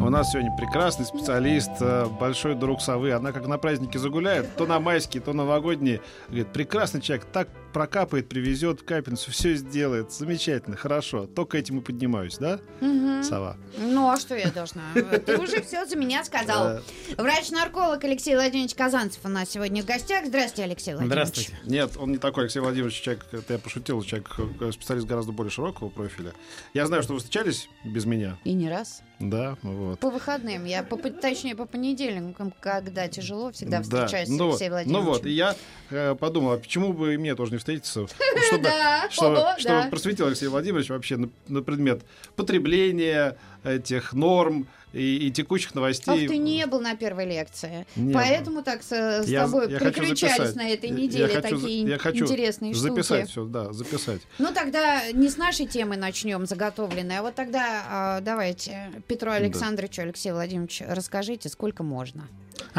У нас сегодня прекрасный специалист, э, большой друг совы. Она как на празднике загуляет, то на майские, то новогодние. Говорит, прекрасный человек, так прокапает, привезет в капельницу, все сделает. Замечательно, хорошо. Только этим и поднимаюсь, да, Мгм. сова? Ну, а что я должна? Ты уже все за меня сказал. Врач-нарколог Алексей Владимирович Казанцев у нас сегодня в гостях. Здравствуйте, Алексей Владимирович. Здравствуйте. Нет, он не такой, Алексей Владимирович, человек, это я пошутил, человек, э, специалист гораздо более широкого профиля. Я знаю, что вы встречались без меня, И не раз. Да, вот. По выходным. Я, по, точнее, по понедельникам, когда тяжело, всегда Да. встречаюсь с ну, вот, Алексеем ну Владимировичем. вот, и я э, подумал, а почему бы и мне тоже не встретиться, чтобы, Да, чтобы, о, чтобы да. просветил Алексей Владимирович вообще на, на предмет потребления этих норм и, и текущих Ах, новостей. ты не был на первой лекции. Не Поэтому так с, с Я- тобой я приключались записать. на этой неделе я хочу такие я хочу интересные Записать штуки. все, да, записать. Ну тогда не с нашей темы начнем заготовленной, а вот тогда а, давайте Петру Александровичу, Алексею Владимировичу, расскажите, сколько можно.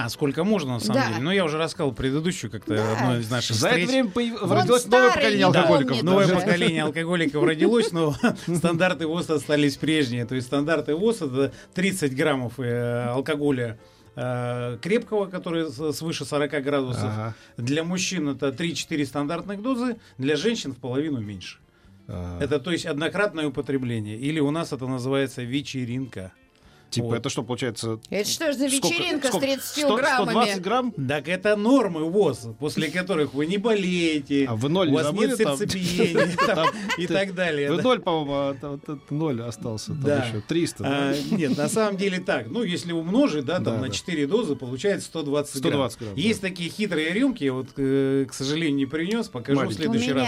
А, сколько можно, на самом Да. деле? Ну, я уже рассказал предыдущую как-то Да. одну из наших За встреч. это время появ- родилось старый, новое поколение алкоголиков. Новое уже. поколение алкоголиков родилось, но стандарты ВОЗ остались прежние. То есть стандарты ВОЗ это 30 граммов э, алкоголя э, крепкого, который свыше 40 градусов. Ага. Для мужчин это 3-4 стандартных дозы, для женщин в половину меньше. А, Это то есть однократное употребление. Или у нас это называется вечеринка. Типа, вот. это что, получается... Это что ж за сколько- вечеринка сколько? с 30 100 граммами? 120 грамм? Так это нормы ВОЗ, после которых вы не болеете, А вы ноль у не вас забыли нет сердцебиения и так далее. Вы ноль, по-моему, а ноль остался. Там еще 300. да? А, нет, на самом деле так. Ну, если умножить, да, там на да. 4 дозы получается 120, 120 грамм. Есть такие хитрые рюмки, я вот, э, к сожалению, не принес, покажу в следующий раз.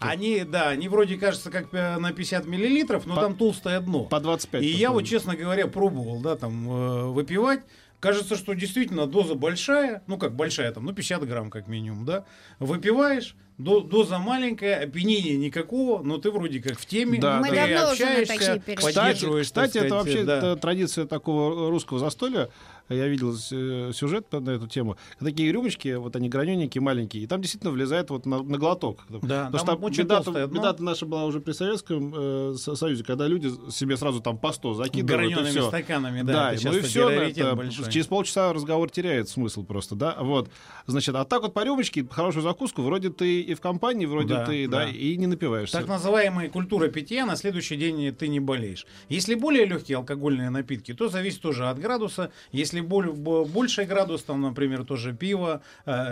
Они, да, они вроде кажется как э, на 50 миллилитров, но там толстое дно. По 25. И я вот, честно говоря, пробовал, да, там, э, выпивать. Кажется, что действительно доза большая, ну как большая, там, ну 50 грамм как минимум, да. Выпиваешь, до- доза маленькая, опьянения никакого, но ты вроде как в теме, Да, Мы ты давно уже на общаешься, такие. Кстати, кстати это вообще да. традиция такого русского застолья. Я видел э, сюжет на эту тему. Такие рюмочки, вот они гранененькие, маленькие, и там действительно влезает вот на, на глоток. Да, Потому что очень беда-то, толстое дно. беда-то наша была уже при Советском э, Со- Союзе, когда люди себе сразу там по 100 закидывают и гранеными все. стаканами, да, Да, это ну и все, большой. через полчаса разговор теряет смысл просто, да, вот, значит, а так вот по рюмочке, хорошую закуску, вроде ты и в компании, вроде Да, ты, да, да. и не напиваешься. Так называемая культура питья, на следующий день ты не болеешь. Если более легкие алкогольные напитки, то зависит тоже от градуса. Если боль- бо- больший градус, там, например, тоже пиво,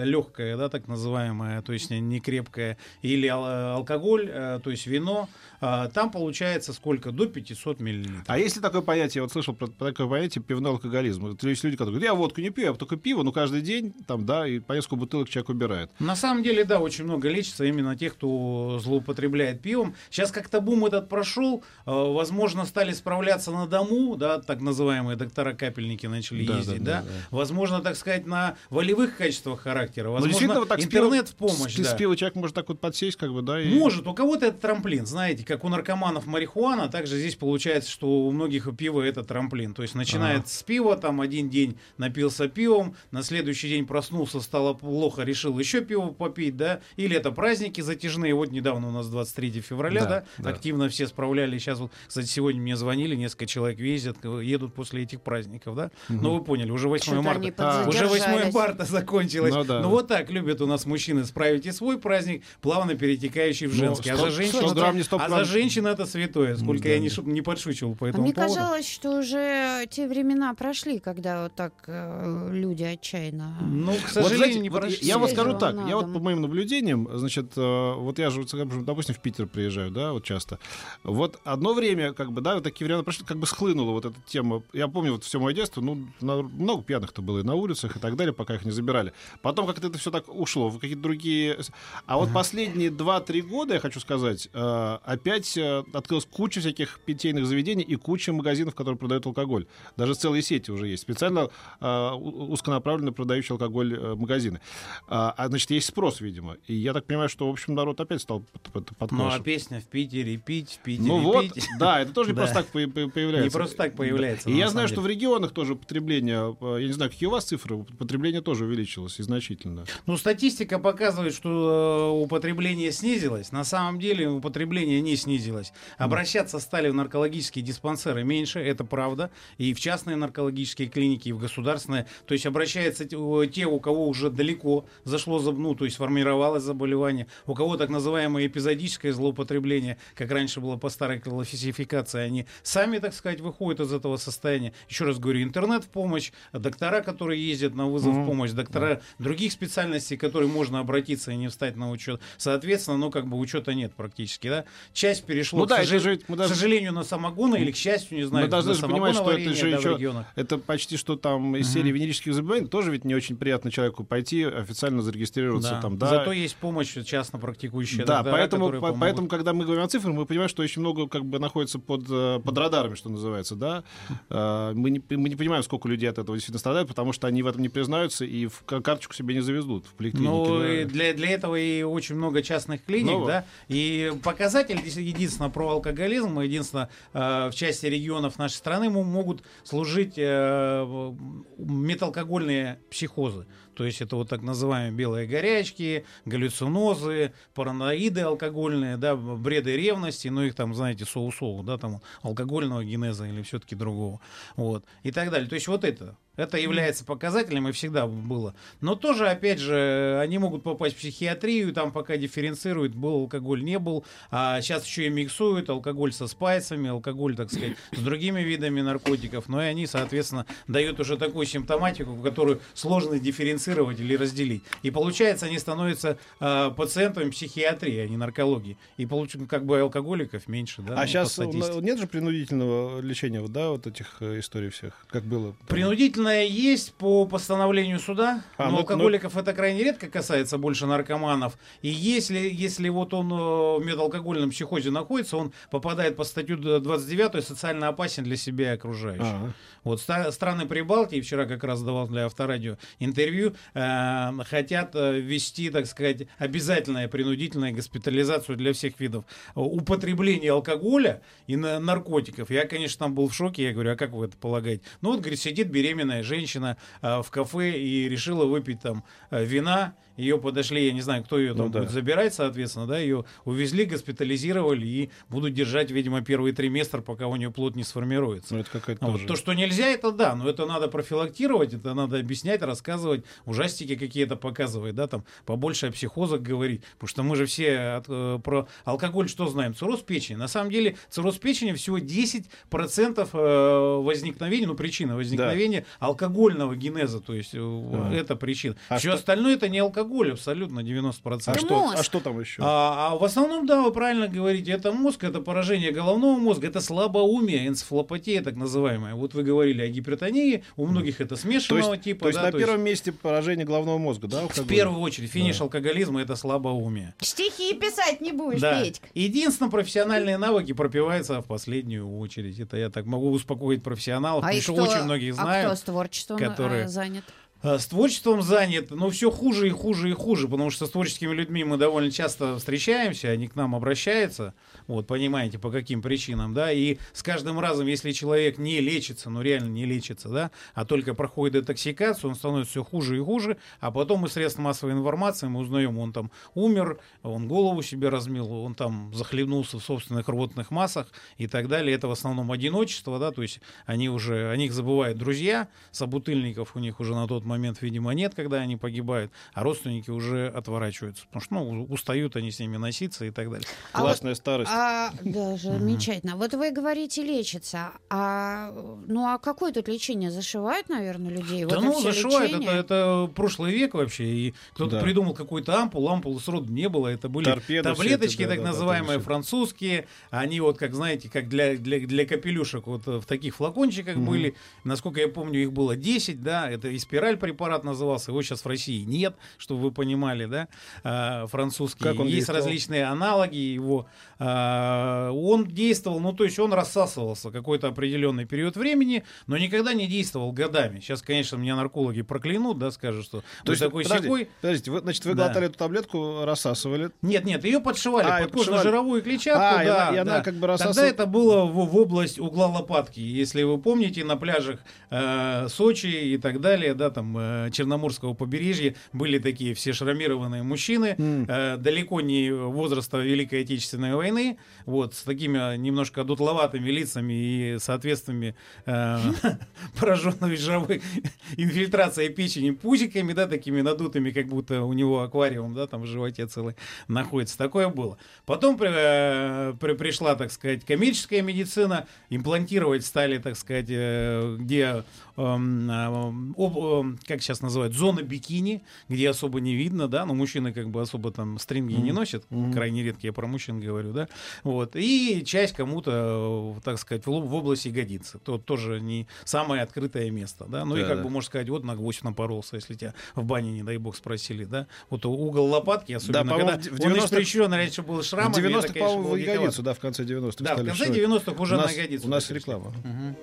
легкое, да, так называемое, то есть не крепкое, или ал- алкоголь, э, то есть вино, э, там получается сколько? До 500 миллилитров. А есть ли такое понятие, я вот слышал про про такое понятие пивной алкоголизм? То есть люди, которые говорят, я водку не пью, я только пиво, но каждый день, там, да, и по несколько бутылок человек убирает. На самом деле, да, очень много лечится именно тех, кто злоупотребляет пивом. Сейчас как-то бум этот прошел, э, возможно, стали справляться на дому, да, так называемые доктора-капельники начали Да, ездить, да, да, да, да. возможно, так сказать, на волевых качествах характера, Но действительно, возможно, вот так интернет в помощь, с да. пива человек может так вот подсесть, как бы, да, и... Может, у кого-то это трамплин, знаете, как у наркоманов марихуана, также здесь получается, что у многих пиво это трамплин. То есть начинает Ага. с пива, там один день напился пивом, на следующий день проснулся, стало плохо, решил еще пиво попить, да, или это праздники затяжные, вот недавно у нас 23 февраля, Да, да, да. активно все справляли, сейчас вот, кстати, сегодня мне звонили, несколько человек ездят, едут после этих праздников, да, ну вы поняли, уже 8 Что-то марта. А, Уже 8 подзадержались. марта закончилось. Ну да. Ну вот так любят у нас мужчины справить и свой праздник, плавно перетекающий в Ну, женский. а 100 за женщин, 100 это- грамм, не 100 а за женщин это святое. Сколько Да, я не, шу- не подшучивал по А этому мне поводу. казалось, что уже те времена прошли, когда вот так э, люди отчаянно... Ну, к Вот, сожалению, знаете, не вот прошли. я вот скажу так, я вот по моим наблюдениям, значит, э, вот я же, допустим, в Питер приезжаю, да, вот часто. Вот одно время, как бы, да, вот такие времена прошли, как бы схлынула вот эта тема. Я помню вот все мое детство, ну, на, на- много пьяных-то было и на улицах и так далее, пока их не забирали. Потом как-то это все так ушло в какие-то другие... А вот последние 2-3 года, я хочу сказать, э, опять э, открылась куча всяких питейных заведений и куча магазинов, которые продают алкоголь. Даже целые сети уже есть. Специально э, узконаправленно продающие алкоголь магазины. А, а, значит, есть спрос, видимо. И я так понимаю, что, в общем, народ опять стал под- под- Ну а песня в Питере пить, в Питере Ну вот, пить. да, это тоже не просто так по- по- появляется. Не просто так появляется, И я знаю, что в регионах тоже потребление, э, я не знаю, какие у вас цифры, потребление тоже увеличилось и значительно. Ну, статистика показывает, что э, употребление снизилось. На самом деле употребление не снизилось. Обращаться стали в наркологические диспансеры меньше, это правда. И в частные наркологические клиники, и в государственные. То есть обращаются те, у- те, у кого уже далеко зашло, за- ну, то есть формировалось заболевание, у кого так называемое эпизодическое злоупотребление, как раньше было по старой классификации, они сами, так сказать, выходят из этого состояния. Еще раз говорю, интернет в помощь, доктора, которые ездят на вызов Мгм. помощь, доктора других специальностей, которые можно обратиться и не встать на учет. Соответственно, ну, как бы учета нет практически, да. Часть перешло, Ну к, да, сожал- же мы к даже- сожалению, на самогоны или, к счастью, не знаю, Мы должны на же понимать, что это же да, еще-. Это почти что там из серии венерических заболеваний. Тоже ведь не очень приятно человеку пойти официально зарегистрироваться Да. там, да. Зато есть помощь частно практикующая Да, доктора, поэтому, по- помогут. поэтому, когда мы говорим о цифрах, мы понимаем, что очень много как бы находится под, э, под радарами, что называется, да. Э, Мы не, мы не понимаем, сколько людей от этого действительно страдают, потому что они в этом не признаются и в ка- карточку себе не завезут в поликлинике. Ну, да. и для, для этого и очень много частных клиник, Ну да. И показатель, единственное, про алкоголизм, единственное, э, в части регионов нашей страны могут служить э, металкогольные психозы. То есть это вот так называемые белые горячки, галлюцинозы, параноиды алкогольные, да, бреды ревности, ну их там, знаете, соу-соу, да, там алкогольного генеза или все-таки другого. Вот. И так далее. То есть вот это. Это является показателем и всегда было. Но тоже, опять же, они могут попасть в психиатрию, там пока дифференцируют, был алкоголь, не был. А сейчас еще и миксуют алкоголь со спайсами, алкоголь, так сказать, с другими видами наркотиков. Но и они, соответственно, дают уже такую симптоматику, которую сложно дифференцировать или разделить. И получается, они становятся а, пациентами психиатрии, а не наркологии. И получается, как бы алкоголиков меньше, да, ну, а по сейчас нет же принудительного лечения, вот, да, вот этих э, историй всех, как было. там? Принудительное есть по постановлению суда, А, но ну, алкоголиков это крайне редко касается, больше наркоманов. И если, если вот он э, в медалкогольном психозе находится, он попадает по статью 29 социально опасен для себя и окружающих. А, Вот ста- страны Прибалтии, вчера как раз давал для авторадио интервью, э, хотят э, ввести, так сказать, обязательную принудительную госпитализацию для всех видов употребления алкоголя и на- наркотиков. Я, конечно, там был в шоке, я говорю, а как вы это полагаете? Ну вот, говорит, сидит беременная женщина э, в кафе и решила выпить там э, вина, ее подошли, я не знаю, кто ее там Ну да. будет забирать, соответственно, да, ее увезли, госпитализировали и будут держать, видимо, первый триместр, пока у нее плод не сформируется. ну это какая-то Вот. тоже. То, что нельзя, это да, но это надо профилактировать, это надо объяснять, рассказывать, ужастики какие-то показывать, да, там побольше о психозах говорить, потому что мы же все от, э, про алкоголь что знаем? Цирроз печени. На самом деле цирроз печени всего 10% э, возникновения, ну, причина возникновения алкогольного генеза, то есть э, А. это причина. А Все что- остальное это не алкоголь, абсолютно 90%. а, что, мозг. а что там еще? А, а в основном, да, вы правильно говорите, это мозг, это поражение головного мозга, это слабоумие, энцефалопатия так называемая. Вот вы говорили о гипертонии, у многих это то смешанного есть, типа. то есть да, на первом месте поражение головного мозга, да? в алкоголь? первую очередь финиш алкоголизма это слабоумие. Стихи писать не будешь, Да. Петька. Единственное, профессиональные навыки пропиваются в последнюю очередь. Это я так могу успокоить профессионалов, А, потому что кто, очень многие а знают. кто с творчеством э, которые- занят? А, С творчеством занят, но все хуже и хуже и хуже, потому что с творческими людьми мы довольно часто встречаемся, они к нам обращаются, вот, понимаете, по каким причинам, да, и с каждым разом, если человек не лечится, ну реально не лечится, да, а только проходит детоксикацию, он становится все хуже и хуже, а потом мы средств массовой информации мы узнаем, он там умер, он голову себе размил, он там захлебнулся в собственных рвотных массах и так далее, это в основном одиночество, да, то есть они уже, о них забывают друзья, собутыльников у них уже на тот момент момент, видимо, нет, когда они погибают, а родственники уже отворачиваются, потому что ну, устают они с ними носиться и так далее. А Классная вот- старость. А, да, замечательно. Вот вы говорите лечится. А, ну а какое тут лечение? Зашивают, наверное, людей? Да вот ну, зашивают, это, лечение? это прошлый век вообще, и кто-то Да. придумал какую-то ампулу, ампулы сроду не было, это были Торпеды таблеточки, это, да, так да, называемые, да, французские, они вот, как знаете, как для, для, для капелюшек вот э, в таких флакончиках Мгм. были, насколько я помню, их было 10, да, это и спираль препарат назывался, его сейчас в России нет, чтобы вы понимали, да, а, французский. Как он Есть действовал? различные аналоги его, а, он действовал, ну, то есть он рассасывался какой-то определенный период времени, но никогда не действовал годами. Сейчас, конечно, меня наркологи проклянут, да, скажут, что То есть, такой подожди, сякой. подождите, вы, значит, вы Да. глотали эту таблетку, рассасывали. Нет, нет, ее подшивали А, под кожно-жировую клетчатку, А, и да, она- и она да. как бы Тогда рассасывала- это было в, в область угла лопатки. Если вы помните, на пляжах э, Сочи и так далее, да, там э, Черноморского побережья были такие все шрамированные мужчины, э, далеко не возраста Великой Отечественной войны, вот, с такими немножко дутловатыми лицами и соответственными э, пораженными жировой инфильтрацией печени пузиками, да, такими надутыми, как будто у него аквариум, да, там в животе целый находится. Такое было. Потом при- э, при- пришла, так сказать, коммерческая медицина, имплантировать стали, так сказать, э, где, эм, об- эм, как сейчас называют, зона бикини, где особо не видно, да, но мужчины как бы особо там стринги не носят, крайне редко я про мужчин говорю, да, вот, и часть кому-то, э, так сказать, в, в области ягодицы, то тоже не самое открытое место, да, ну и Да, как да. бы можно сказать, вот на гвоздь напоролся, если тебя в бане, не дай бог, спросили, да, вот угол лопатки, особенно по-моему, когда в он 90-х испрещен раньше был В шрамами, это, 90-х, конечно, по-моему, в ягодицу, да, в конце 90-х. Да, в конце шивать. 90-х уже у на нас, ягодицу У нас реклама. Мгм.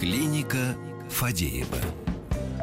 Клиника Фадеева.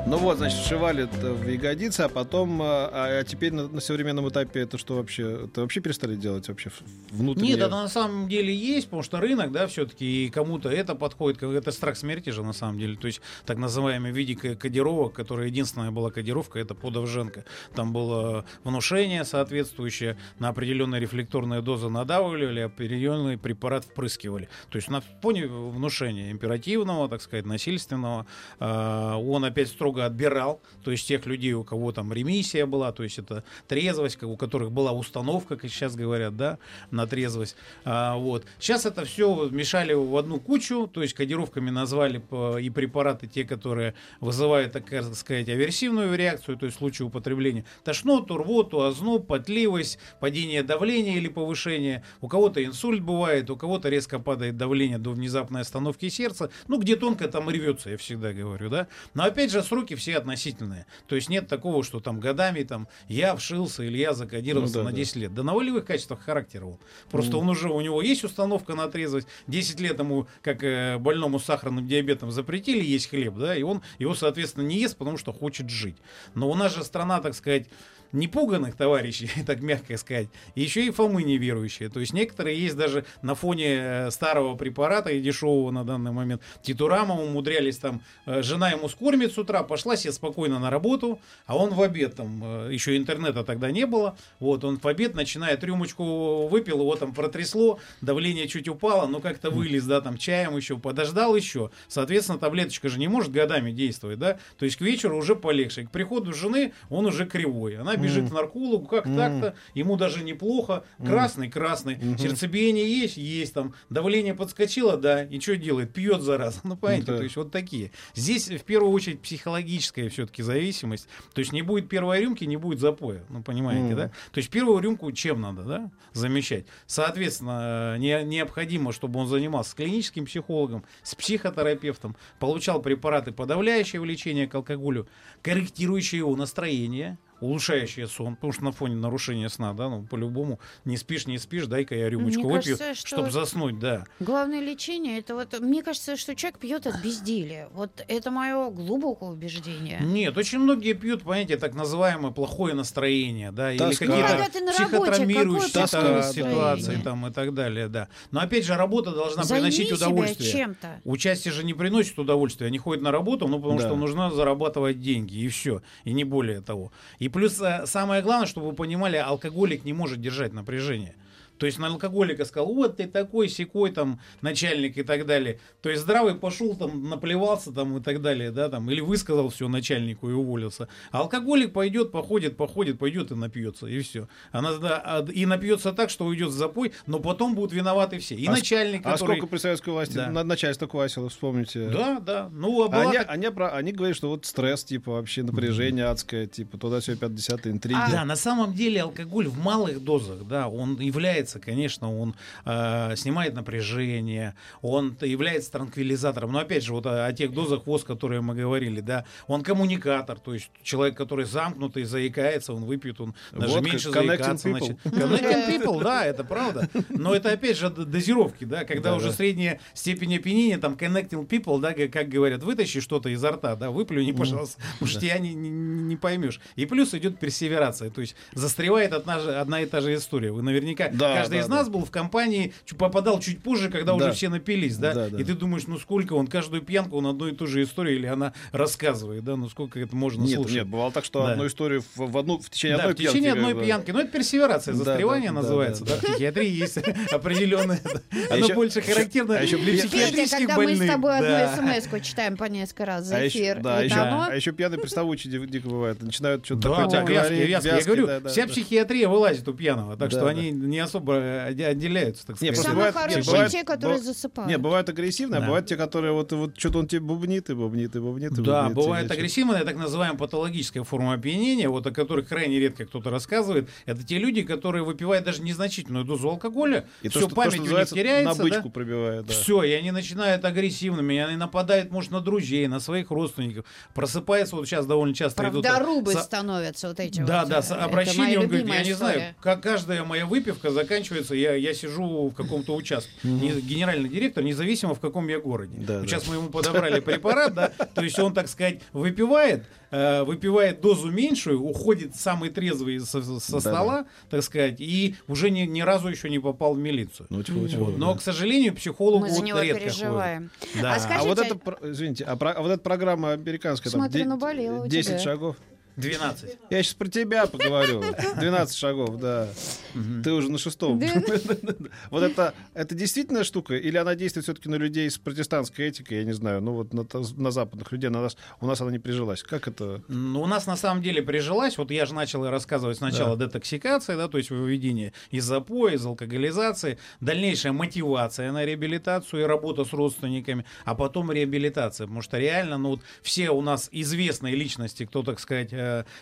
Ну вот, значит, сшивали это в ягодицы, а потом, а, а теперь на, на современном этапе это что вообще? Это вообще перестали делать вообще в- внутреннее? Нет, это на самом деле есть, потому что рынок, да, все-таки, и кому-то это подходит, это страх смерти же на самом деле, то есть так называемый в виде ко- кодировок, которая единственная была кодировка, это подовженка. Там было внушение соответствующее, на определенные рефлекторные дозы надавливали, определенный препарат впрыскивали. То есть на фоне внушения императивного, так сказать, насильственного, э, он опять строго отбирал, то есть тех людей, у кого там ремиссия была, то есть это трезвость, у которых была установка, как сейчас говорят, да, на трезвость. А, вот. Сейчас это все мешали в одну кучу, то есть кодировками назвали и препараты те, которые вызывают, так сказать, аверсивную реакцию, то есть в случае употребления тошноту, рвоту, озноб, потливость, падение давления или повышение. У кого-то инсульт бывает, у кого-то резко падает давление до внезапной остановки сердца. Ну, где тонко, там рвется, я всегда говорю, да. Но опять же, сроки все относительные. То есть нет такого, что там годами там я вшился или я закодировался Ну да, на да. 10 лет. Да на волевых качествах характера он. Просто он уже, у него есть установка на трезвость. 10 лет ему, как э, больному с сахарным диабетом, запретили есть хлеб, да, и он его, соответственно, не ест, потому что хочет жить. Но у нас же страна, так сказать, непуганных товарищей, так мягко сказать, еще и Фомы неверующие. То есть некоторые есть даже на фоне э, старого препарата и дешевого на данный момент. Титурама умудрялись там, э, жена ему скормит с утра, пошла себе спокойно на работу, а он в обед там, э, еще интернета тогда не было, вот он в обед начинает рюмочку выпил, его там протрясло, давление чуть упало, но как-то вылез, да, там чаем еще, подождал еще, соответственно, таблеточка же не может годами действовать, да, то есть к вечеру уже полегче, к приходу жены он уже кривой, она бежит Мгм. к наркологу, как Мгм. так-то, ему даже неплохо, красный, красный, Мгм. сердцебиение есть, есть, там, давление подскочило, да, и что делает, пьет зараза, ну, понимаете, Да. то есть вот такие. Здесь в первую очередь психологическая все-таки зависимость, то есть не будет первой рюмки, не будет запоя, ну, понимаете, Мгм. да, то есть первую рюмку чем надо, да, замещать. Соответственно, не- необходимо, чтобы он занимался с клиническим психологом, с психотерапевтом, получал препараты, подавляющие влечение к алкоголю, корректирующие его настроение, улучшающие сон, потому что на фоне нарушения сна, да, ну, по-любому, не спишь, не спишь, дай-ка я рюмочку Мне выпью, кажется, что- чтобы заснуть, да. Главное лечение это вот. Мне кажется, что человек пьет от безделия. Вот это мое глубокое убеждение. Нет, очень многие пьют, понимаете, так называемое плохое настроение, да, или Тоска. Когда какие-то работе, психотравмирующие ситуации там и так далее, да. Но опять же, работа должна Займи приносить себя удовольствие. чем-то. Участие же не приносит удовольствия, они ходят на работу, ну, потому Да. что нужно зарабатывать деньги, и все, и не более того. И плюс э, самое главное, чтобы вы понимали, алкоголик не может держать напряжение. То есть на алкоголика сказал, вот ты такой, секой там начальник и так далее. То есть здравый пошел там, наплевался там и так далее, да, там, или высказал все начальнику и уволился. А алкоголик пойдет, походит, походит, пойдет и напьется, и все. Она, да, а, и напьется так, что уйдет в запой, но потом будут виноваты все. И а начальник, А который... сколько при советской власти Да. на- начальство квасило, вспомните. Да, да. Ну, а была Они, так- они, про- они говорят, что вот стресс, типа, вообще напряжение адское, типа, туда все 50 интриги. А- Да, на самом деле алкоголь в малых дозах, да, он является, конечно, он э, снимает напряжение, он является транквилизатором. Но опять же, вот о, о тех дозах ВОЗ, которые мы говорили, да, он коммуникатор, то есть человек, который замкнутый, заикается, он выпьет, он даже Вот меньше заикаться. people. начнет. Connecting people, да, это правда. Но это опять же дозировки, да, когда Да, уже да. средняя степень опьянения, там connecting people, да, как говорят, вытащи что-то изо рта, да, выплюни, пожалуйста, потому что тебя не, не, не поймешь. И плюс идет персеверация, то есть застревает одна, одна и та же история. Вы наверняка, Да, каждый да, из да. нас был в компании, попадал чуть позже, когда Да. уже все напились, да, Да, да. и ты думаешь, ну сколько он, каждую пьянку он одну и ту же историю или она рассказывает, да, ну сколько это можно Нет, слушать. нет, бывало так, что Да. одну историю в, в одну в течение Да, одной в течение пьянки, одной бы. пьянки. Ну, это персеверация, Да, застревание да, да, называется. да, Да, в психиатрии есть определенное. А Оно больше характерно а для психиатрических когда мы с больных. тобой Да. одну смс читаем по несколько раз за А еще, эфир, да, а еще, пьяные приставучие ди- дико бывает. Начинают что-то Да, такое да. Я говорю, да, да, вся да. психиатрия вылазит у пьяного, так Да, что да. они не особо отделяются, так Не, сказать. просто Самые бывает- нет, хорошие бывает- те, которые быв- засыпают. Не, бывают агрессивные, Да. а бывают те, которые вот, вот что-то он тебе бубнит и бубнит и бубнит. и Да, бубнит, бывает агрессивная, так называемая патологическая форма опьянения, вот о которых крайне редко кто-то рассказывает. Это те люди, которые выпивают даже незначительную дозу алкоголя, И то, все то, память что у них теряется, на да? пробивает. Да. Все, и они начинают агрессивными, и они нападают, может, на друзей, на своих родственников. Просыпается, вот сейчас довольно часто идут... Правдорубы со- становятся вот эти Да, вот. да, э, обращение, он говорит, я не знаю, как каждая моя выпивка заканчивается, я, я сижу в каком-то участке. Не- генеральный директор, независимо в каком я городе. Да, Вот да. Сейчас мы ему подобрали препарат, да, то есть он, так сказать, выпивает, э, выпивает дозу меньшую, уходит самый трезвый со, со Да, стола, так сказать, и уже ни, ни разу еще не попал в милицию. Ну, тьфу, тьфу, Вот. Но, да. к сожалению, психологу Мы за вот него редко переживаем. ходит. Да. А А скажите, вот это, извините, а, про- а вот эта программа американская, там, Смотрю, у 10 тебя. шагов. 12. Я сейчас про тебя поговорю. 12 шагов, да. Ты уже на шестом. Вот это, это действительно штука? Или она действует все-таки на людей с протестантской этикой, я не знаю, ну вот на, западных людей, на нас, у нас она не прижилась. Как это? Ну, у нас на самом деле прижилась, вот я же начал рассказывать сначала детоксикация, да, то есть выведение из запоя, из алкоголизации, дальнейшая мотивация на реабилитацию и работа с родственниками, а потом реабилитация, потому что реально, ну вот все у нас известные личности, кто, так сказать,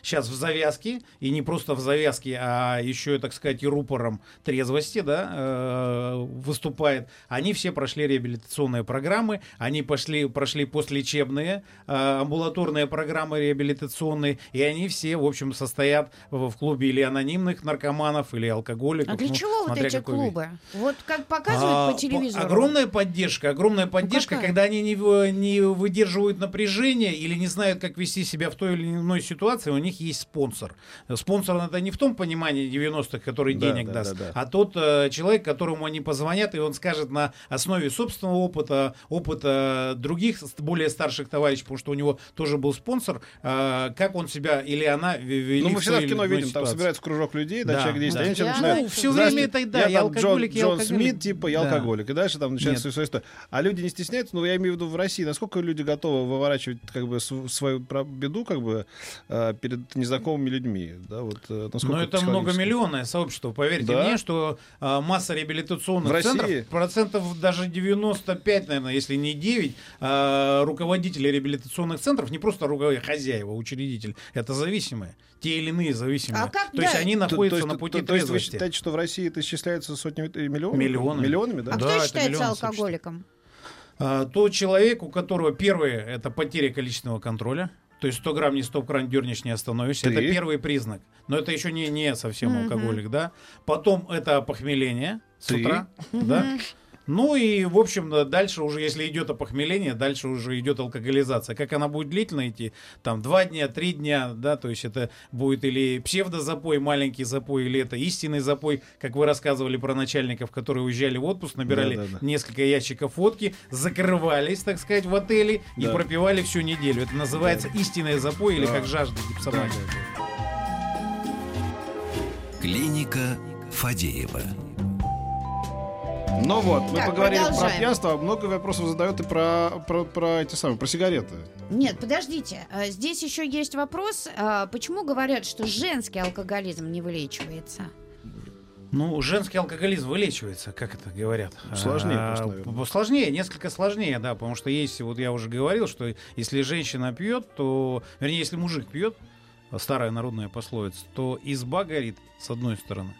сейчас в завязке, и не просто в завязке, а еще, так сказать, и рупором трезвости, да, э, выступает, они все прошли реабилитационные программы, они пошли, прошли послелечебные э, амбулаторные программы реабилитационные, и они все, в общем, состоят в, в клубе или анонимных наркоманов, или алкоголиков. А для ну, чего вот эти вид. клубы? Вот как показывают А, по телевизору. Огромная поддержка, огромная поддержка, какая? когда они не, не выдерживают напряжение или не знают, как вести себя в той или иной ситуации, у них есть спонсор. Спонсор это не в том понимании 90-х, который Да, денег да, даст, да, да. а тот э, человек, которому они позвонят, и он скажет на основе собственного опыта, опыта других более старших товарищей, потому что у него тоже был спонсор, э, как он себя или она вели Ну, мы всегда в кино видим, там ситуации. собирается кружок людей, да, Да, человек 10, да. они начинают- Я начинают, ну, всё «Здрасте, время это, да, я я там алкоголик, Джон, я Джон алкоголик». Смит, типа, я Да. алкоголик. И дальше там начинается своя история. А люди не стесняются, ну, я имею в виду в России, насколько люди готовы выворачивать, как бы, св- свою беду, как бы, э, перед незнакомыми людьми, да, вот, э, насколько Но это многомиллионное сообщество. Поверьте Да? мне, что а, масса реабилитационных В центров, России? процентов даже 95, наверное, если не 9, а, руководители реабилитационных центров, не просто руководители, хозяева, учредитель, это зависимые. Те или иные зависимые. А как То есть да? они То- находятся то на есть- пути то, то есть вы считаете, что в России это исчисляется сотнями и миллионами? Миллионами. Миллионами, да? А Да, кто это считается алкоголиком? А, тот человек, у которого первое это потеря количественного контроля. То есть 100 грамм не 100 грамм дернешь, не остановишься. Это первый признак. Но это еще не, не совсем алкоголик, да. Потом это похмеление с утра, да. Ну и, в общем, да, дальше уже, если идет опохмеление, дальше уже идет алкоголизация. Как она будет длительно идти? Там два дня, три дня, да, то есть это будет или псевдозапой, маленький запой, или это истинный запой, как вы рассказывали про начальников, которые уезжали в отпуск, набирали Да, да, да. несколько ящиков водки, закрывались, так сказать, в отеле и Да. пропивали всю неделю. Это называется истинный запой или Да. как жажда гипсомания. Клиника Фадеева. Ну вот, мы Так, поговорили про продолжаем. пьянство, а много вопросов задают и про, про, про эти самые, про сигареты. Нет, подождите. А, Здесь еще есть вопрос. а, Почему говорят, что женский алкоголизм не вылечивается? Ну, женский алкоголизм вылечивается, как это говорят. Сложнее А, просто, наверное. п- Сложнее, несколько сложнее, да, потому что есть, вот я уже говорил, что если женщина пьет, то, вернее, если мужик пьет, старая народная пословица, то изба горит с одной стороны.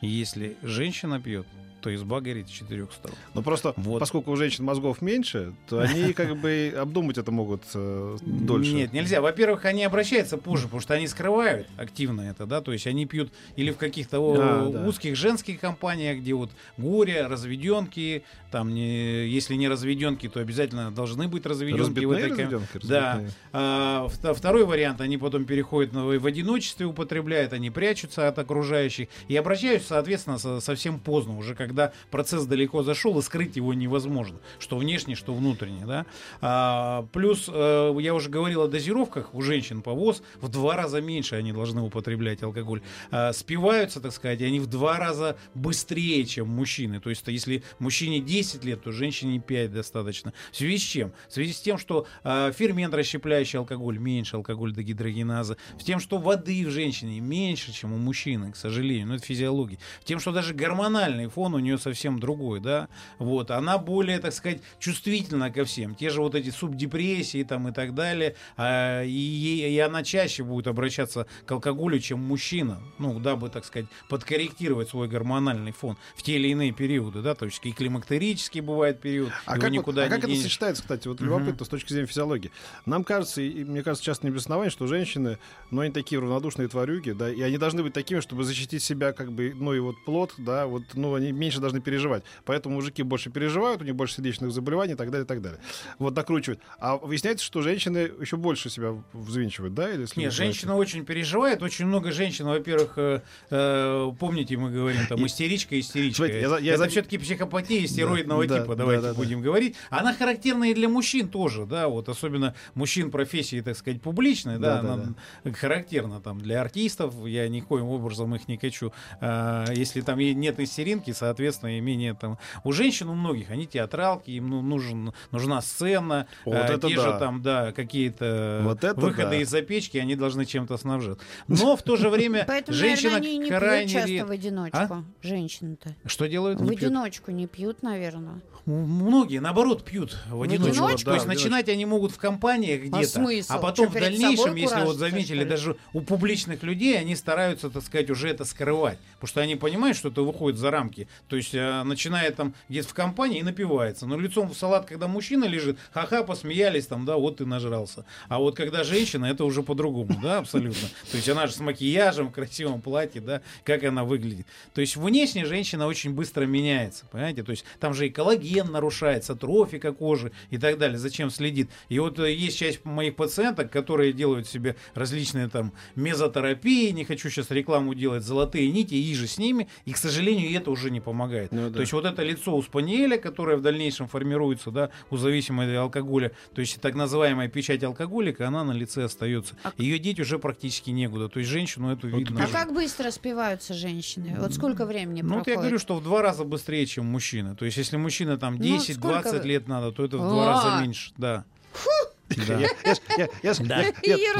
Если женщина пьет, то изба горит с четырех сторон. Но просто, Вот. поскольку у женщин мозгов меньше, то они как бы обдумать это могут э, дольше. Нет, нельзя. Во-первых, они обращаются позже, потому что они скрывают активно это, да, то есть они пьют или в каких-то А, да. узких женских компаниях, где вот горе, разведенки, там, не, если не разведенки, то обязательно должны быть разведенки в Разбитные этой ком- разведенки, Да. разбитные. А, вт- второй вариант, они потом переходят в одиночестве, употребляют, они прячутся от окружающих и обращаются, соответственно, со- совсем поздно, уже когда процесс далеко зашел, и скрыть его невозможно, что внешне, что внутренне, да. А, плюс, э, я уже говорил о дозировках, у женщин по ВОЗ в два раза меньше они должны употреблять алкоголь. А, спиваются, так сказать, они в два раза быстрее, чем мужчины. То есть, если мужчине 10 лет, то женщине 5 достаточно. В связи с чем? В связи с тем, что а, фермент расщепляющий алкоголь меньше, алкоголь дегидрогеназа. В тем, что воды в женщине меньше, чем у мужчины, к сожалению. Ну, это физиология. В тем, что даже гормональный фон у нее совсем другой, да. Вот. Она более, так сказать, чувствительна ко всем. Те же вот эти субдепрессии там и так далее. А, и, и она чаще будет обращаться к алкоголю, чем мужчина. Ну, дабы, так сказать, подкорректировать свой гормональный фон в те или иные периоды, да. То есть и климактерический бывает период, А его как, вот- никуда а не как это денешь. сочетается, кстати, вот любопытно с точки зрения физиологии. Нам кажется, и мне кажется, часто не без основания, что женщины, ну, они такие равнодушные тварюги, да, и они должны быть такими, чтобы защитить себя, как бы, ну, и вот плод, да, вот, ну, они меньше должны переживать. Поэтому мужики больше переживают, у них больше сердечных заболеваний и так далее, и так далее. Вот накручивают. А выясняется, что женщины еще больше себя взвинчивают, да, или Нет, женщина очень переживает. Очень много женщин, во-первых, э, э, помните, мы говорим, там, истеричка, истеричка. Смотрите, я за- я Это за- все-таки психопатия стероидного да, типа, да, давайте да, да. будем говорить. Она характерна и для мужчин тоже, да, вот особенно мужчин профессии, так сказать, публичной, да, Да, да, она характерна там для артистов, я никоим образом их не качу. А, если там нет истеринки, соответственно, и менее там... У женщин, у многих, они театралки, им ну, нужен, нужна сцена, Вот а, это те да. же там, да, какие-то Вот это выходы да. из-за печки, они должны чем-то снабжать. Но в то же время Поэтому, женщина наверное, они не пьют крайне часто в одиночку. Женщины-то. Что делают? В одиночку не пьют, наверное. Многие, наоборот, пьют в одиночку. одиночку? То есть в начинать они могут в компаниях где-то, смысл? а потом в дальнейшем, если вот заметили, даже у публичных людей, они стараются, так сказать, уже это скрывать. Потому что они понимают, что это выходит за рамки. То есть э, начинает там где-то в компании и напивается. Но лицом в салат, когда мужчина лежит, ха-ха, посмеялись там, да, вот ты нажрался. А вот когда женщина, это уже по-другому, да, абсолютно. То есть она же с макияжем, в красивом платье, да, как она выглядит. То есть внешне женщина очень быстро меняется, понимаете? То есть там же и коллаген нарушается, трофика кожи и так далее. Зачем следит? И вот э, есть часть моих пациенток, которые делают себе различные там мезотерапии, не хочу сейчас рекламу делать, золотые нити, и же с ними, и, к сожалению, это уже не помогает. Ну да. То есть вот это лицо у спаниеля, которое в дальнейшем формируется, да, у зависимого от алкоголя, то есть так называемая печать алкоголика, она на лице остается. Ее деть уже практически некуда. То есть женщину эту Вот видно. А уже. как быстро спиваются женщины? Вот сколько времени Ну, вот я проходит? говорю, что в два раза быстрее, чем мужчина. То есть, если мужчина там Ну, 10-20 сколько вы- лет надо, то это в А. два раза меньше. Да. Да.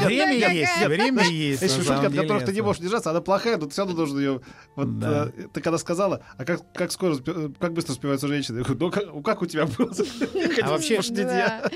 Время есть, время есть. Если на шутка, от которой деле, ты не можешь держаться, она плохая, но ты все равно должен ее... Вот, Да. э, ты когда сказала, а как, как скоро, спи- как быстро спиваются женщины? Я говорю, ну как, у тебя было? А вообще-.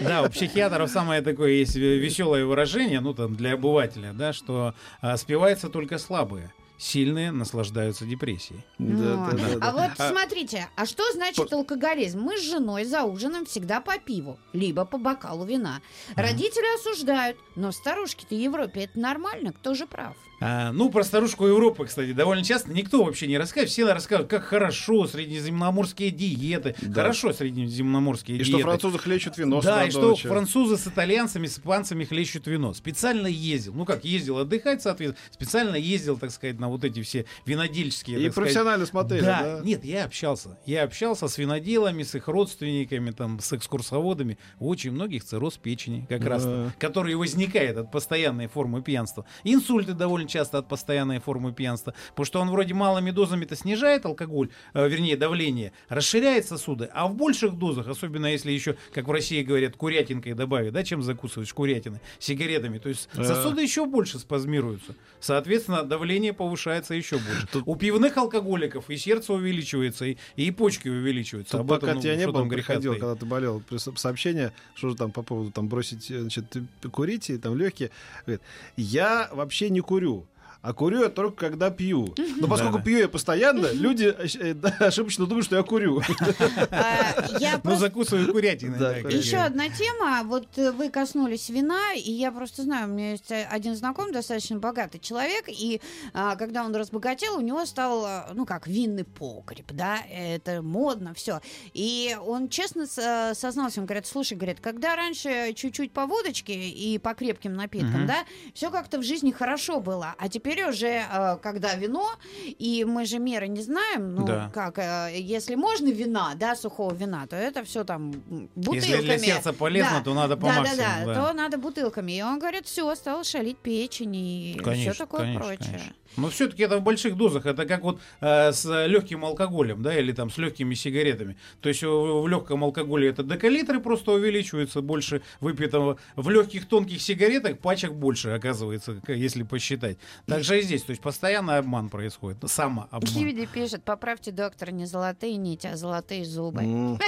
Да, у психиатров самое такое есть веселое выражение, ну там для обывателя, да, что а, спиваются только слабые, сильные наслаждаются депрессией. Да, да, да, да. А вот А- смотрите, а что значит алкоголизм? Мы с женой за ужином всегда по пиву, либо по бокалу вина. Родители осуждают, но старушки-то в Европе это нормально, кто же прав? А, ну, про старушку Европы, кстати, довольно часто никто вообще не рассказывает. Все рассказывают, как хорошо среднеземноморские диеты. Да. Хорошо среднеземноморские И диеты. что французы хлещут вино Да, и что французы с итальянцами, с испанцами хлещут вино. Специально ездил. Ну как, ездил отдыхать, соответственно. Специально ездил, так сказать, на вот эти все винодельческие. И так сказать, профессионально смотрели, да, да? нет, я общался. Я общался с виноделами, с их родственниками, там, с экскурсоводами. У очень многих цирроз печени, как раз, Да. который возникает от постоянной формы пьянства. Инсульты довольно часто от постоянной формы пьянства, потому что он вроде малыми дозами-то снижает алкоголь, э, вернее давление, расширяет сосуды, а в больших дозах, особенно если еще, как в России говорят, курятинкой добавить, да, чем закусываешь курятины, сигаретами, то есть Э. сосуды еще больше спазмируются. Соответственно, давление повышается еще больше. У пивных алкоголиков и сердце увеличивается, и, и почки увеличиваются. Тут Об пока этом, ну, тебя не что было, приходил, когда ты болел, сообщение, что же там по поводу там бросить, э, значит, курить и там легкие. Говорит, я вообще не курю. А курю я только когда пью. Но поскольку пью я постоянно, люди э, да, ошибочно думают, что я курю. А, Ну, закусываю курятиной. Еще одна тема. Вот э, вы коснулись вина, и я просто знаю, у меня есть э, один знакомый, достаточно богатый человек, и а, когда он разбогател, у него стал, ну как, винный погреб, да, это модно, все. И он честно э, сознался, он говорит, слушай, говорит, когда раньше чуть-чуть по водочке и по крепким напиткам, да, все как-то в жизни хорошо было, а теперь уже, э, когда вино, и мы же меры не знаем, ну Да. как, э, если можно вина, да, сухого вина, то это все там бутылками. Если для сердца полезно, Да. то надо по да, максимуму. да, да, да. то надо бутылками. И он говорит, все, стал шалить печень и Конечно, все такое конечно, прочее. конечно. Но все-таки это в больших дозах. Это как вот э, с легким алкоголем, да, или там с легкими сигаретами. То есть в, в легком алкоголе это декалитры просто увеличиваются больше выпитого. В легких тонких сигаретах пачек больше оказывается, если посчитать. Также и здесь. То есть постоянно обман происходит. Самообман. Люди пишут, поправьте доктора, не золотые нити, а золотые зубы.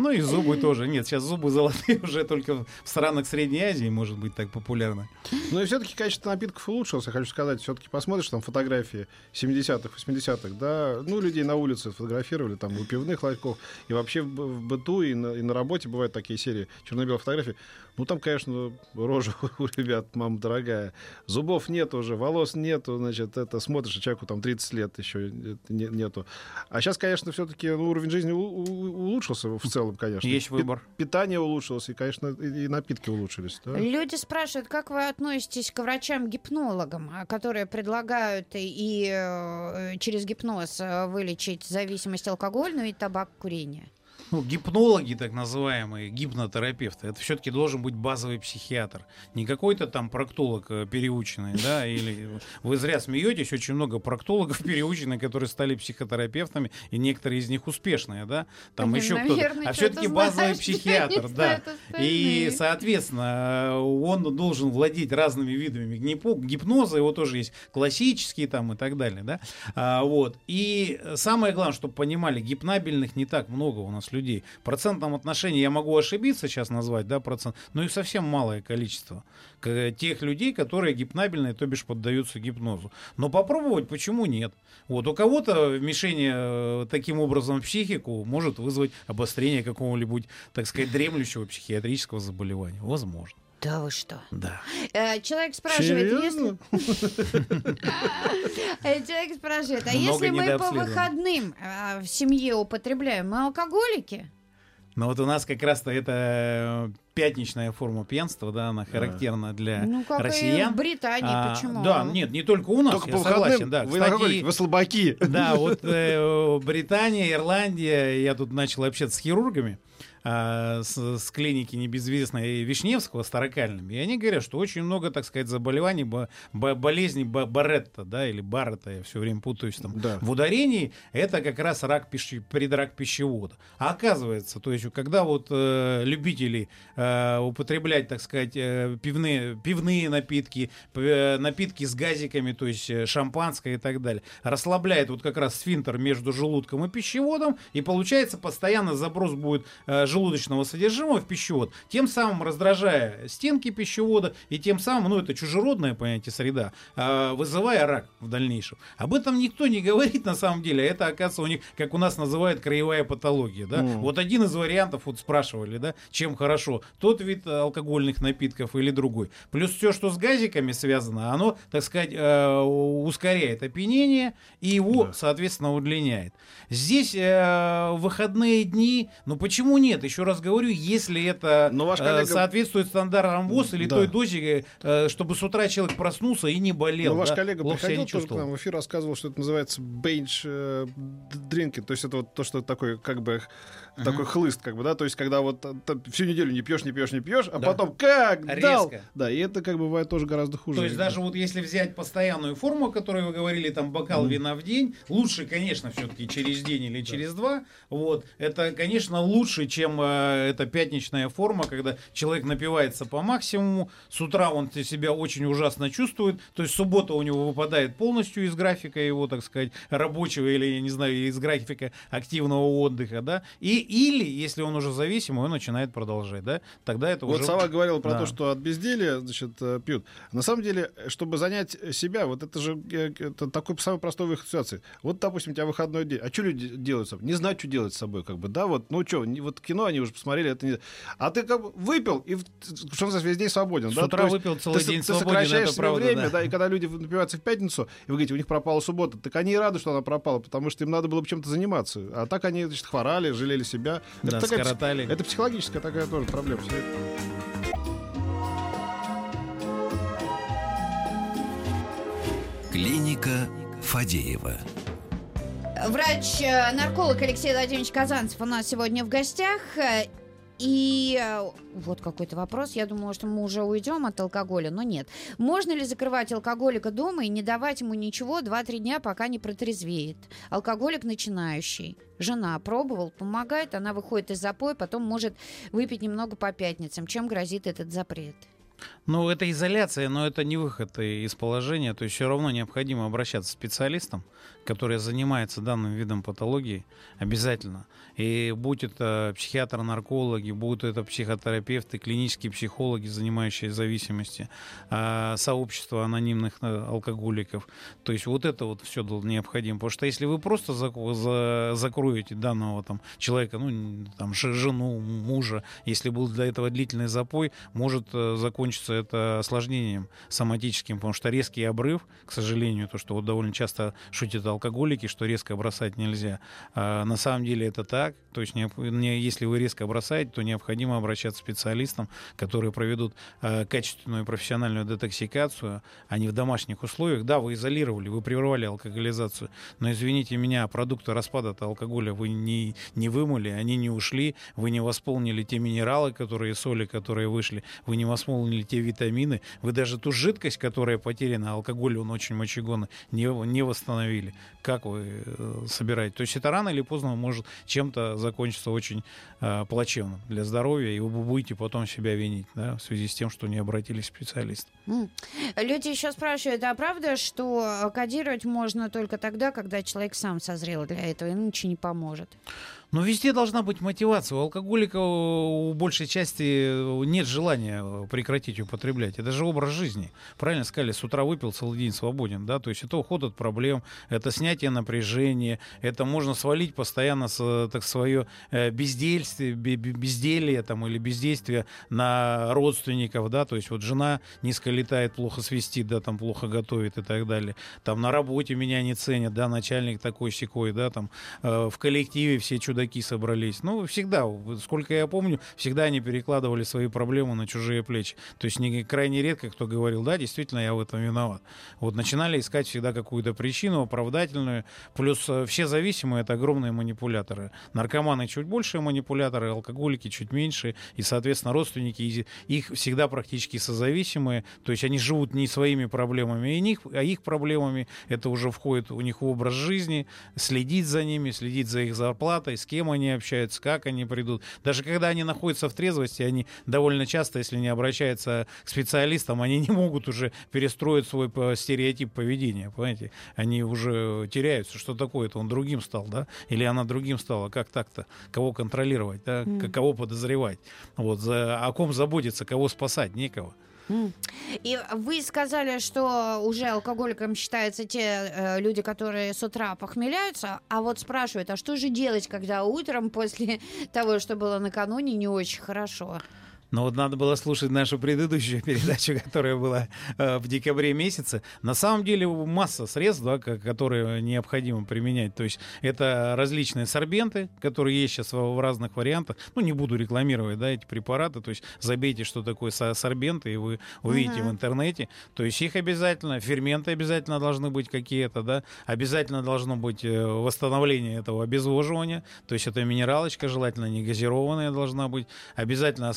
Ну и зубы тоже. Нет, сейчас зубы золотые уже только в странах Средней Азии может быть так популярны. Ну и все-таки качество напитков улучшилось, я хочу сказать. Все-таки посмотришь там фотографии 70-х, 80-х, да, ну, людей на улице фотографировали, там, у пивных ларьков, и вообще в, быту и на, и на работе бывают такие серии черно-белых фотографий. Ну, там, конечно, рожа у ребят, мама дорогая. Зубов нет уже, волос нету, значит, это смотришь, человеку там 30 лет еще не- нету. А сейчас, конечно, все-таки уровень жизни улучшился в целом, конечно. Есть выбор. Питание улучшилось, и, конечно, и, и напитки улучшились. да. Люди спрашивают, как вы относитесь к врачам-гипнологам, а, которые предлагают и э, через гипноз э, вылечить зависимость алкогольную и табак курения? Ну, гипнологи, так называемые, гипнотерапевты, это все-таки должен быть базовый психиатр. Не какой-то там проктолог э, переученный, да, или вы зря смеетесь, очень много проктологов переученных, которые стали психотерапевтами, и некоторые из них успешные, да, там Они, еще кто-то. А все-таки базовый что психиатр, да. И, соответственно, он должен владеть разными видами гипноза, его тоже есть классические там и так далее, да. А, вот. И самое главное, чтобы понимали, гипнабельных не так много у нас людей. В процентном отношении я могу ошибиться сейчас назвать, да, процент, но их совсем малое количество. Тех людей, которые гипнабельные, то бишь поддаются гипнозу. Но попробовать почему нет? Вот у кого-то вмешение э, таким образом в психику может вызвать обострение какого-нибудь, так сказать, дремлющего психиатрического заболевания. Возможно. Да вы что? Да. Э, Человек спрашивает. Серьезно? Э, Человек спрашивает, а Много если мы по выходным э, в семье употребляем, мы алкоголики? Но вот у нас как раз-то это пятничная форма пьянства, да, она характерна для Ну, как и россиян. в Британии, А, почему? Да, нет, не только у нас, Только я по согласен, да. вы Кстати, вы слабаки. Да, вот э, Британия, Ирландия, я тут начал общаться с хирургами а, с, с клиники небезвестной Вишневского, старокальными, и они говорят, что очень много, так сказать, заболеваний, бо- бо- болезней Ба- Барретта, да, или Баррета, я все время путаюсь там, Да. в ударении, это как раз рак пищи, предрак пищевода. А оказывается, то есть, когда вот э, любители э, употреблять, так сказать, э, пивные, пивные напитки, э, напитки с газиками, то есть э, шампанское и так далее, расслабляет вот как раз сфинктер между желудком и пищеводом, и получается постоянно заброс будет э, желудочного содержимого в пищевод, тем самым раздражая стенки пищевода, и тем самым, ну это чужеродное понятие среда, э, вызывая рак в дальнейшем. Об этом никто не говорит на самом деле, а это оказывается у них, как у нас называют, краевая патология. Да? Мгм. Вот один из вариантов, вот спрашивали, да, чем хорошо, тот вид алкогольных напитков или другой. Плюс все, что с газиками связано, оно, так сказать, э, ускоряет опьянение и его, Да. соответственно, удлиняет. Здесь э, выходные дни, ну почему нет? Нет, еще раз говорю, если это Но ваш э, коллега- соответствует стандартам ВОЗ или Да. той дозе, э, чтобы с утра человек проснулся и не болел. Ну, ваш да, коллега плохо приходил тоже к нам в эфир, рассказывал, что это называется бенч э, дринкинг, то есть это вот то, что такое, как бы, такой хлыст, как бы, да, то есть когда вот там всю неделю не пьешь, не пьешь, не пьешь, а Да. потом как дал, Резко. да, и это как бы бывает тоже гораздо хуже. То есть даже вот если взять постоянную форму, о которой вы говорили, там бокал вина в день, лучше, конечно, все-таки через день или через два. Вот это, конечно, лучше, чем э, эта пятничная форма, когда человек напивается по максимуму, с утра он себя очень ужасно чувствует, то есть суббота у него выпадает полностью из графика его, так сказать, рабочего или, я не знаю, из графика активного отдыха, да, и или если он уже зависимый, он начинает продолжать, да, тогда это Вот уже Сова говорила про Да. то, что от безделия, значит, э, пьют. На самом деле, чтобы занять себя, вот это же э, это такой самый простой выход ситуации. Вот, допустим, у тебя выходной день. А что люди делают с собой? Не знают, что делать с собой, как бы, да, вот, ну что, вот кино они уже посмотрели, это не... А ты как бы выпил, и, что называется, весь день свободен, С да? утра выпил целый ты, день ты свободен, сокращаешь это правда, время, да. да. и когда люди напиваются в пятницу, и вы говорите, у них пропала суббота, так они и рады, что она пропала, потому что им надо было бы чем-то заниматься. А так они, значит, хворали, жалели себя. Да, это, такая скоротали. это психологическая такая тоже проблема. Клиника Фадеева. Врач-нарколог Алексей Владимирович Казанцев у нас сегодня в гостях. Э, И э, вот какой-то вопрос. Я думала, что мы уже уйдем от алкоголя, но нет. Можно ли закрывать алкоголика дома и не давать ему ничего 2-3 дня, пока не протрезвеет? Алкоголик начинающий. Жена пробовал, помогает, она выходит из запоя, потом может выпить немного по пятницам. Чем грозит этот запрет? Ну, это изоляция, но это не выход из положения. То есть все равно необходимо обращаться к специалистам, которые занимаются данным видом патологии, обязательно. И будь это психиатр-наркологи, будь это психотерапевты, клинические психологи, занимающие зависимости, а, сообщество анонимных э, алкоголиков. То есть вот это вот все необходимо. Потому что если вы просто закроете данного там, человека, ну, там, жену, мужа, если был для этого длительный запой, может э, закончиться это осложнением соматическим, потому что резкий обрыв, к сожалению, то, что вот довольно часто шутят алкоголики, что резко бросать нельзя. А на самом деле это так. То есть если вы резко бросаете, то необходимо обращаться к специалистам, которые проведут э, качественную профессиональную детоксикацию, а не в домашних условиях. Да, вы изолировали, вы прервали алкоголизацию, но, извините меня, продукты распада от алкоголя вы не, не вымыли, они не ушли, вы не восполнили те минералы, которые, соли, которые вышли, вы не восполнили те витамины, вы даже ту жидкость, которая потеряна, алкоголь, он очень мочегонный, не, не восстановили. Как вы э, собираете? То есть это рано или поздно может чем-то закончиться очень э, плачевно для здоровья, и вы будете потом себя винить да, в связи с тем, что не обратились к специалисту. Люди еще спрашивают, а правда, что э, кодировать можно только тогда, когда человек сам созрел для этого, иначе не поможет? Но везде должна быть мотивация. У алкоголика у большей части нет желания прекратить употреблять. Это же образ жизни. Правильно сказали, с утра выпил, целый день свободен. Да? То есть это уход от проблем, это снятие напряжения, это можно свалить постоянно так, свое э, бездельствие, бе- бе- безделье там, или бездействие на родственников. Да? То есть вот жена низко летает, плохо свистит, да, там плохо готовит и так далее. Там на работе меня не ценят, да, начальник такой секой, да, там э, в коллективе все чудаки собрались. Ну, всегда, сколько я помню, всегда они перекладывали свои проблемы на чужие плечи. То есть не, крайне редко кто говорил, да, действительно, я в этом виноват. Вот начинали искать всегда какую-то причину оправдательную. Плюс э, все зависимые — это огромные манипуляторы. Наркоманы чуть больше манипуляторы, алкоголики чуть меньше. И, соответственно, родственники их всегда практически созависимые. То есть они живут не своими проблемами, и них, а их проблемами. Это уже входит у них в образ жизни. Следить за ними, следить за их зарплатой, с кем они общаются, как они придут. Даже когда они находятся в трезвости, они довольно часто, если не обращаются к специалистам, они не могут уже перестроить свой по- стереотип поведения, понимаете? Они уже теряются, что такое это, он другим стал, да? Или она другим стала, как так-то? Кого контролировать, да? Мгм. Кого подозревать? Вот, за, о ком заботиться, кого спасать? Некого. И вы сказали, что уже алкоголиком считаются те э, люди, которые с утра похмеляются, а вот спрашивают, а что же делать, когда утром после того, что было накануне, не очень хорошо? Но вот надо было слушать нашу предыдущую передачу, которая была э, в декабре месяце. На самом деле масса средств, да, которые необходимо применять. То есть это различные сорбенты, которые есть сейчас в, разных вариантах. Ну, не буду рекламировать, да, эти препараты. То есть забейте, что такое сорбенты, и вы увидите uh-huh. в интернете. То есть их обязательно, ферменты обязательно должны быть какие-то, да. Обязательно должно быть э, восстановление этого обезвоживания. То есть это минералочка, желательно не газированная должна быть. Обязательно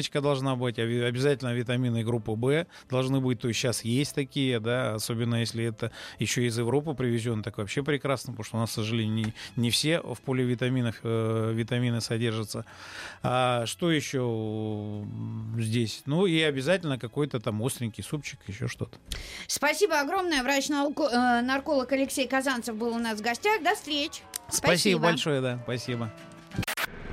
аскорбиночка должна быть. Обязательно витамины группы В должны быть. То есть сейчас есть такие, да, особенно если это еще из Европы привезен, так вообще прекрасно, потому что у нас, к сожалению, не, не все в поливитаминах э, витамины содержатся. А что еще здесь? Ну и обязательно какой-то там остренький супчик, еще что-то. Спасибо огромное. Врач-нарколог э, Алексей Казанцев был у нас в гостях. До встречи. Спасибо, Спасибо большое, да. Спасибо.